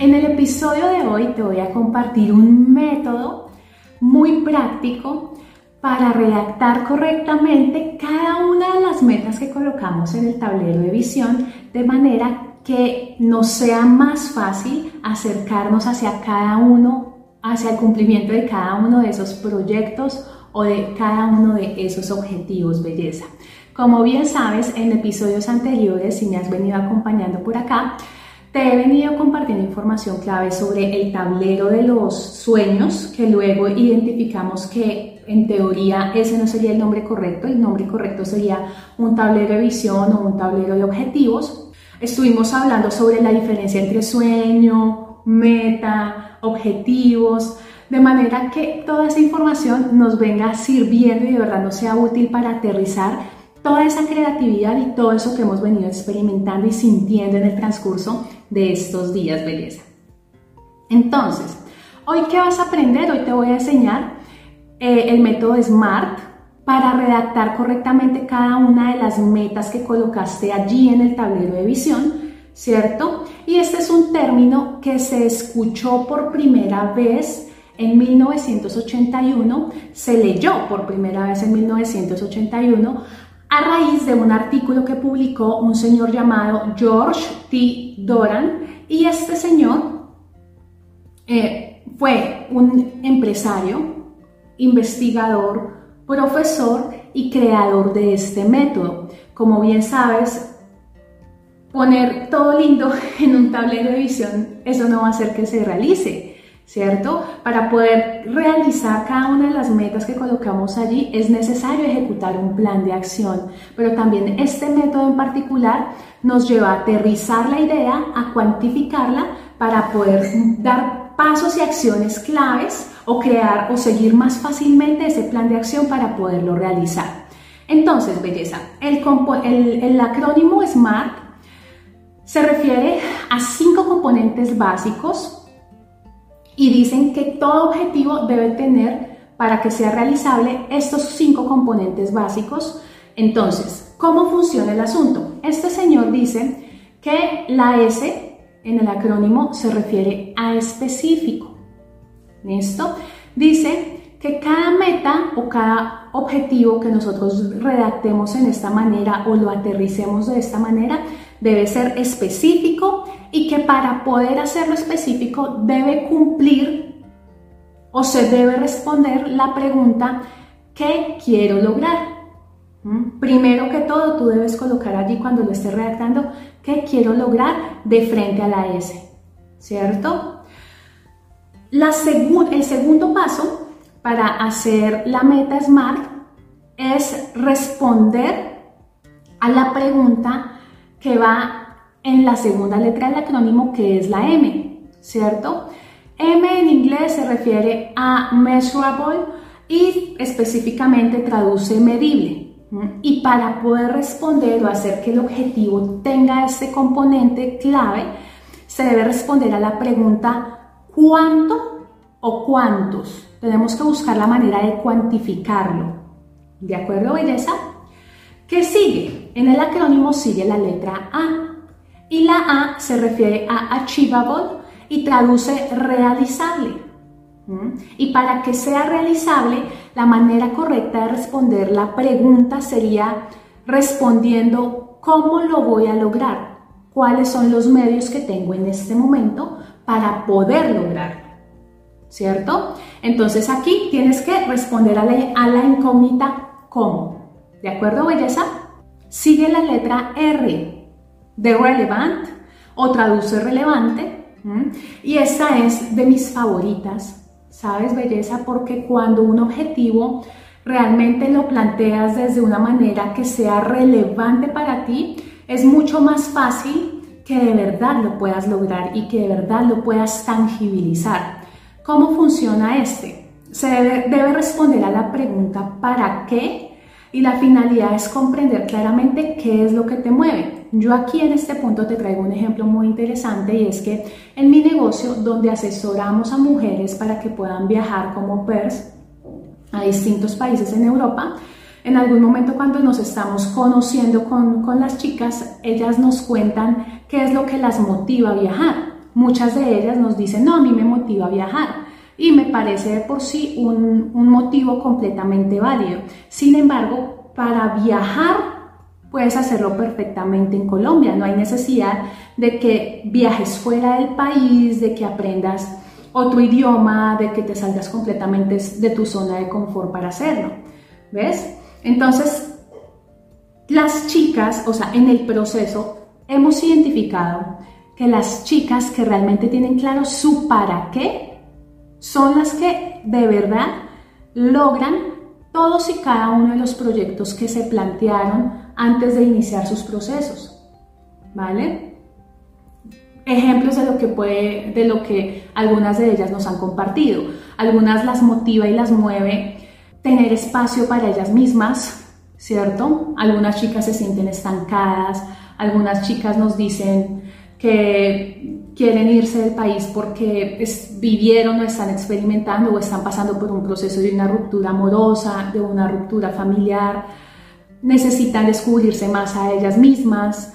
En el episodio de hoy te voy a compartir un método muy práctico para redactar correctamente cada una de las metas que colocamos en el tablero de visión de manera que nos sea más fácil acercarnos hacia cada uno, hacia el cumplimiento de cada uno de esos proyectos o de cada uno de esos objetivos, belleza. Como bien sabes, en episodios anteriores, si me has venido acompañando por acá, te he venido compartiendo información clave sobre el tablero de los sueños, que luego identificamos que en teoría ese no sería el nombre correcto, el nombre correcto sería un tablero de visión o un tablero de objetivos. Estuvimos hablando sobre la diferencia entre sueño, meta, objetivos, de manera que toda esa información nos venga sirviendo y de verdad nos sea útil para aterrizar toda esa creatividad y todo eso que hemos venido experimentando y sintiendo en el transcurso de estos días, belleza. Entonces, hoy qué vas a aprender? Hoy te voy a enseñar eh, el método SMART para redactar correctamente cada una de las metas que colocaste allí en el tablero de visión, ¿cierto? Y este es un término que se escuchó por primera vez en 1981, se leyó por primera vez en 1981 a raíz de un artículo que publicó un señor llamado George T. Doran y este señor eh, fue un empresario, investigador, profesor y creador de este método. Como bien sabes, poner todo lindo en un tablero de visión, eso no va a hacer que se realice. ¿Cierto? Para poder realizar cada una de las metas que colocamos allí es necesario ejecutar un plan de acción, pero también este método en particular nos lleva a aterrizar la idea, a cuantificarla para poder dar pasos y acciones claves o crear o seguir más fácilmente ese plan de acción para poderlo realizar. Entonces, belleza, el, el, acrónimo SMART se refiere a cinco componentes básicos y dicen que todo objetivo debe tener para que sea realizable estos cinco componentes básicos. Entonces, ¿cómo funciona el asunto? Este señor dice que la S en el acrónimo se refiere a específico. ¿Listo? Dice que cada meta o cada objetivo que nosotros redactemos en esta manera o lo aterricemos de esta manera debe ser específico y que para poder hacerlo específico debe cumplir o se debe responder la pregunta ¿qué quiero lograr? ¿Mm? Primero que todo, tú debes colocar allí cuando lo estés redactando qué quiero lograr de frente a la S, ¿cierto? La el segundo paso para hacer la meta SMART es responder a la pregunta que va en la segunda letra del acrónimo que es la M, ¿cierto? M en inglés se refiere a measurable y específicamente traduce medible. Y para poder responder o hacer que el objetivo tenga este componente clave, se debe responder a la pregunta ¿cuánto o cuántos? Tenemos que buscar la manera de cuantificarlo. ¿De acuerdo, belleza? ¿Qué sigue? En el acrónimo sigue la letra A y la A se refiere a achievable y traduce realizable. ¿Mm? Y para que sea realizable, la manera correcta de responder la pregunta sería respondiendo cómo lo voy a lograr, cuáles son los medios que tengo en este momento para poder lograrlo. ¿Cierto? Entonces aquí tienes que responder a la, a la incógnita cómo. ¿De acuerdo, belleza? Sigue la letra R de relevant o traduce relevante. Y esta es de mis favoritas, ¿sabes, belleza? Porque cuando un objetivo realmente lo planteas desde una manera que sea relevante para ti, es mucho más fácil que de verdad lo puedas lograr y que de verdad lo puedas tangibilizar. ¿Cómo funciona este? Se debe, debe responder a la pregunta ¿para qué? Y la finalidad es comprender claramente qué es lo que te mueve. Yo aquí en este punto te traigo un ejemplo muy interesante y es que en mi negocio donde asesoramos a mujeres para que puedan viajar como PERS a distintos países en Europa, en algún momento cuando nos estamos conociendo con, con las chicas, ellas nos cuentan qué es lo que las motiva a viajar. muchas de ellas nos dicen, no, a mí me motiva a viajar. Y me parece de por sí un, un motivo completamente válido. Sin embargo, para viajar puedes hacerlo perfectamente en Colombia. No hay necesidad de que viajes fuera del país, de que aprendas otro idioma, de que te salgas completamente de tu zona de confort para hacerlo. ¿Ves? Entonces, las chicas, o sea, en el proceso hemos identificado que las chicas que realmente tienen claro su para qué son las que de verdad logran todos y cada uno de los proyectos que se plantearon antes de iniciar sus procesos. ¿Vale? Ejemplos de lo que puede, de lo que algunas de ellas nos han compartido. Algunas las motiva y las mueve tener espacio para ellas mismas, ¿cierto? Algunas chicas se sienten estancadas, algunas chicas nos dicen que quieren irse del país porque vivieron o están experimentando o están pasando por un proceso de una ruptura amorosa, de una ruptura familiar, necesitan descubrirse más a ellas mismas,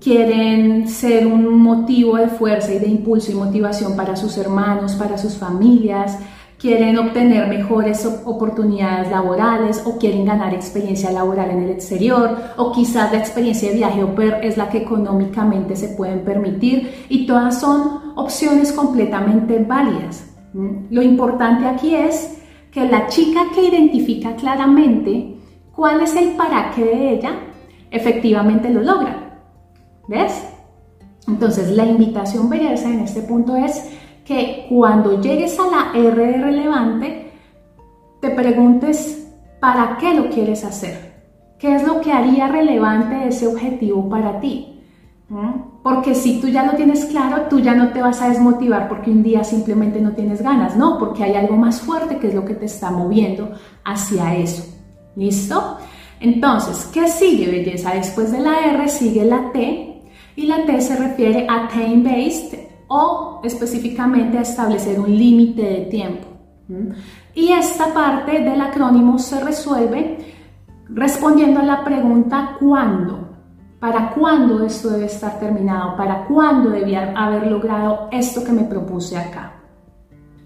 quieren ser un motivo de fuerza y de impulso y motivación para sus hermanos, para sus familias, quieren obtener mejores oportunidades laborales o quieren ganar experiencia laboral en el exterior o quizás la experiencia de viaje o per es la que económicamente se pueden permitir y todas son opciones completamente válidas. Lo importante aquí es que la chica que identifica claramente cuál es el para qué de ella, efectivamente lo logra. ¿Ves? Entonces la invitación belleza en este punto es que cuando llegues a la R de relevante, te preguntes para qué lo quieres hacer. ¿Qué es lo que haría relevante ese objetivo para ti? ¿Mm? Porque si tú ya lo tienes claro, tú ya no te vas a desmotivar porque un día simplemente no tienes ganas, no, porque hay algo más fuerte que es lo que te está moviendo hacia eso. ¿Listo? Entonces, ¿qué sigue belleza? Después de la R sigue la T y la T se refiere a time-based o específicamente a establecer un límite de tiempo. Y esta parte del acrónimo se resuelve respondiendo a la pregunta ¿cuándo? ¿Para cuándo esto debe estar terminado? ¿Para cuándo debía haber logrado esto que me propuse acá?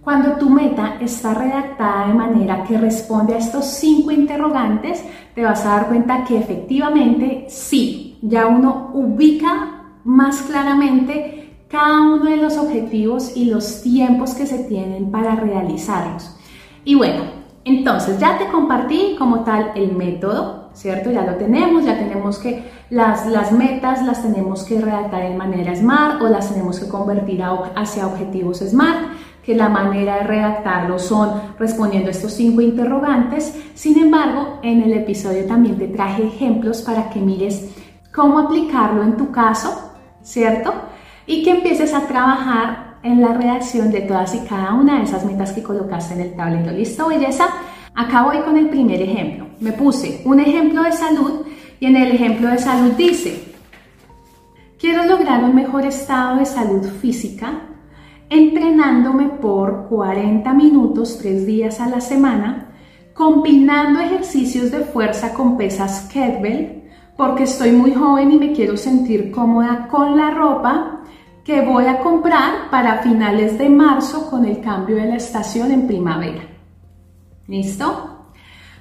Cuando tu meta está redactada de manera que responde a estos cinco interrogantes, te vas a dar cuenta que efectivamente sí, ya uno ubica más claramente cada uno de los objetivos y los tiempos que se tienen para realizarlos. Y bueno, entonces ya te compartí como tal el método, ¿cierto? Ya lo tenemos, ya tenemos que las, las metas las tenemos que redactar en manera SMART o las tenemos que convertir hacia objetivos SMART, que la manera de redactarlo son respondiendo estos cinco interrogantes. Sin embargo, en el episodio también te traje ejemplos para que mires cómo aplicarlo en tu caso, ¿cierto? y que empieces a trabajar en la redacción de todas y cada una de esas metas que colocaste en el tablero. ¿Listo, belleza? Acá voy con el primer ejemplo. Me puse un ejemplo de salud y en el ejemplo de salud dice, quiero lograr un mejor estado de salud física entrenándome por 40 minutos, 3 días a la semana, combinando ejercicios de fuerza con pesas kettlebell, porque estoy muy joven y me quiero sentir cómoda con la ropa que voy a comprar para finales de marzo con el cambio de la estación en primavera. ¿Listo?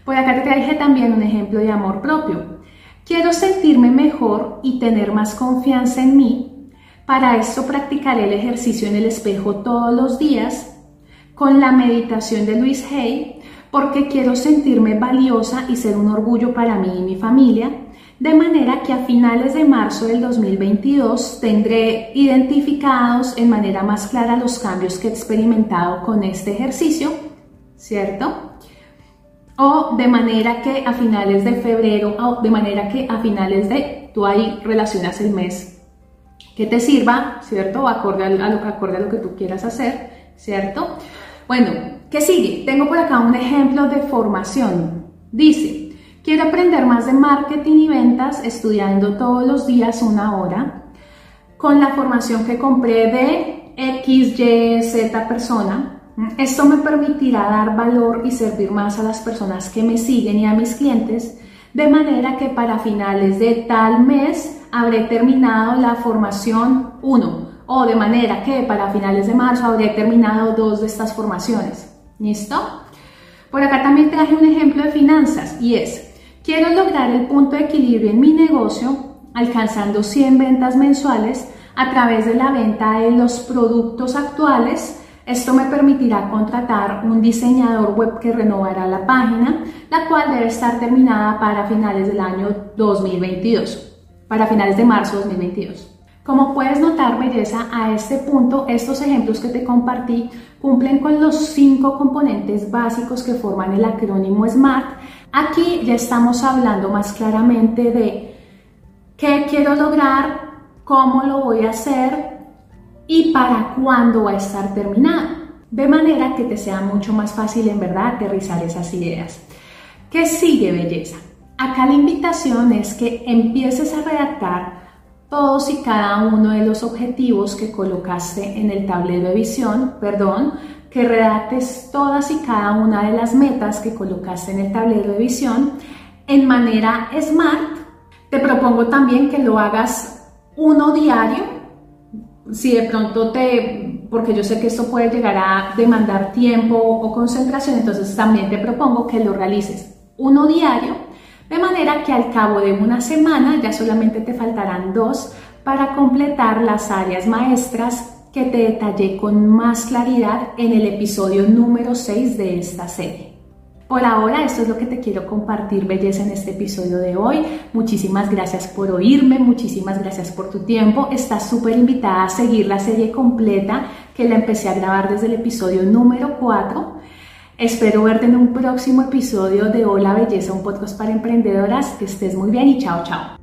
Pues acá te traje también un ejemplo de amor propio. Quiero sentirme mejor y tener más confianza en mí. Para esto practicaré el ejercicio en el espejo todos los días con la meditación de Luis Hay porque quiero sentirme valiosa y ser un orgullo para mí y mi familia de manera que a finales de marzo del 2022 tendré identificados en manera más clara los cambios que he experimentado con este ejercicio, ¿cierto? O de manera que a finales de febrero, o de manera que a finales de, tú ahí relacionas el mes que te sirva, ¿cierto? Acorde a, lo, que tú quieras hacer, ¿cierto? Bueno, ¿qué sigue? Tengo por acá un ejemplo de formación. Dice, Quiero aprender más de marketing y ventas estudiando todos los días una hora con la formación que compré de X, Y, Z persona. Esto me permitirá dar valor y servir más a las personas que me siguen y a mis clientes, de manera que para finales de tal mes habré terminado la formación 1 o de manera que para finales de marzo habré terminado dos de estas formaciones. ¿Listo? Por acá también traje un ejemplo de finanzas y es, quiero lograr el punto de equilibrio en mi negocio alcanzando 100 ventas mensuales a través de la venta de los productos actuales. Esto me permitirá contratar un diseñador web que renovará la página, la cual debe estar terminada para finales del año 2022, para finales de marzo 2022. Como puedes notar, belleza, a este punto, estos ejemplos que te compartí cumplen con los cinco componentes básicos que forman el acrónimo SMART. Aquí ya estamos hablando más claramente de qué quiero lograr, cómo lo voy a hacer y para cuándo va a estar terminado. De manera que te sea mucho más fácil en verdad aterrizar esas ideas. ¿Qué sigue, belleza? Acá la invitación es que empieces a redactar todos y cada uno de los objetivos que colocaste en el tablero de visión, perdón, que redactes todas y cada una de las metas que colocaste en el tablero de visión en manera SMART. Te propongo también que lo hagas uno diario, si de pronto te, porque yo sé que esto puede llegar a demandar tiempo o concentración, entonces también te propongo que lo realices uno diario, de manera que al cabo de una semana ya solamente te faltarán dos para completar las áreas maestras que te detallé con más claridad en el episodio número 6 de esta serie. Por ahora, esto es lo que te quiero compartir, belleza, en este episodio de hoy. Muchísimas gracias por oírme, muchísimas gracias por tu tiempo. Estás súper invitada a seguir la serie completa que la empecé a grabar desde el episodio número 4. Espero verte en un próximo episodio de Hola Belleza, un podcast para emprendedoras. Que estés muy bien y chao, chao.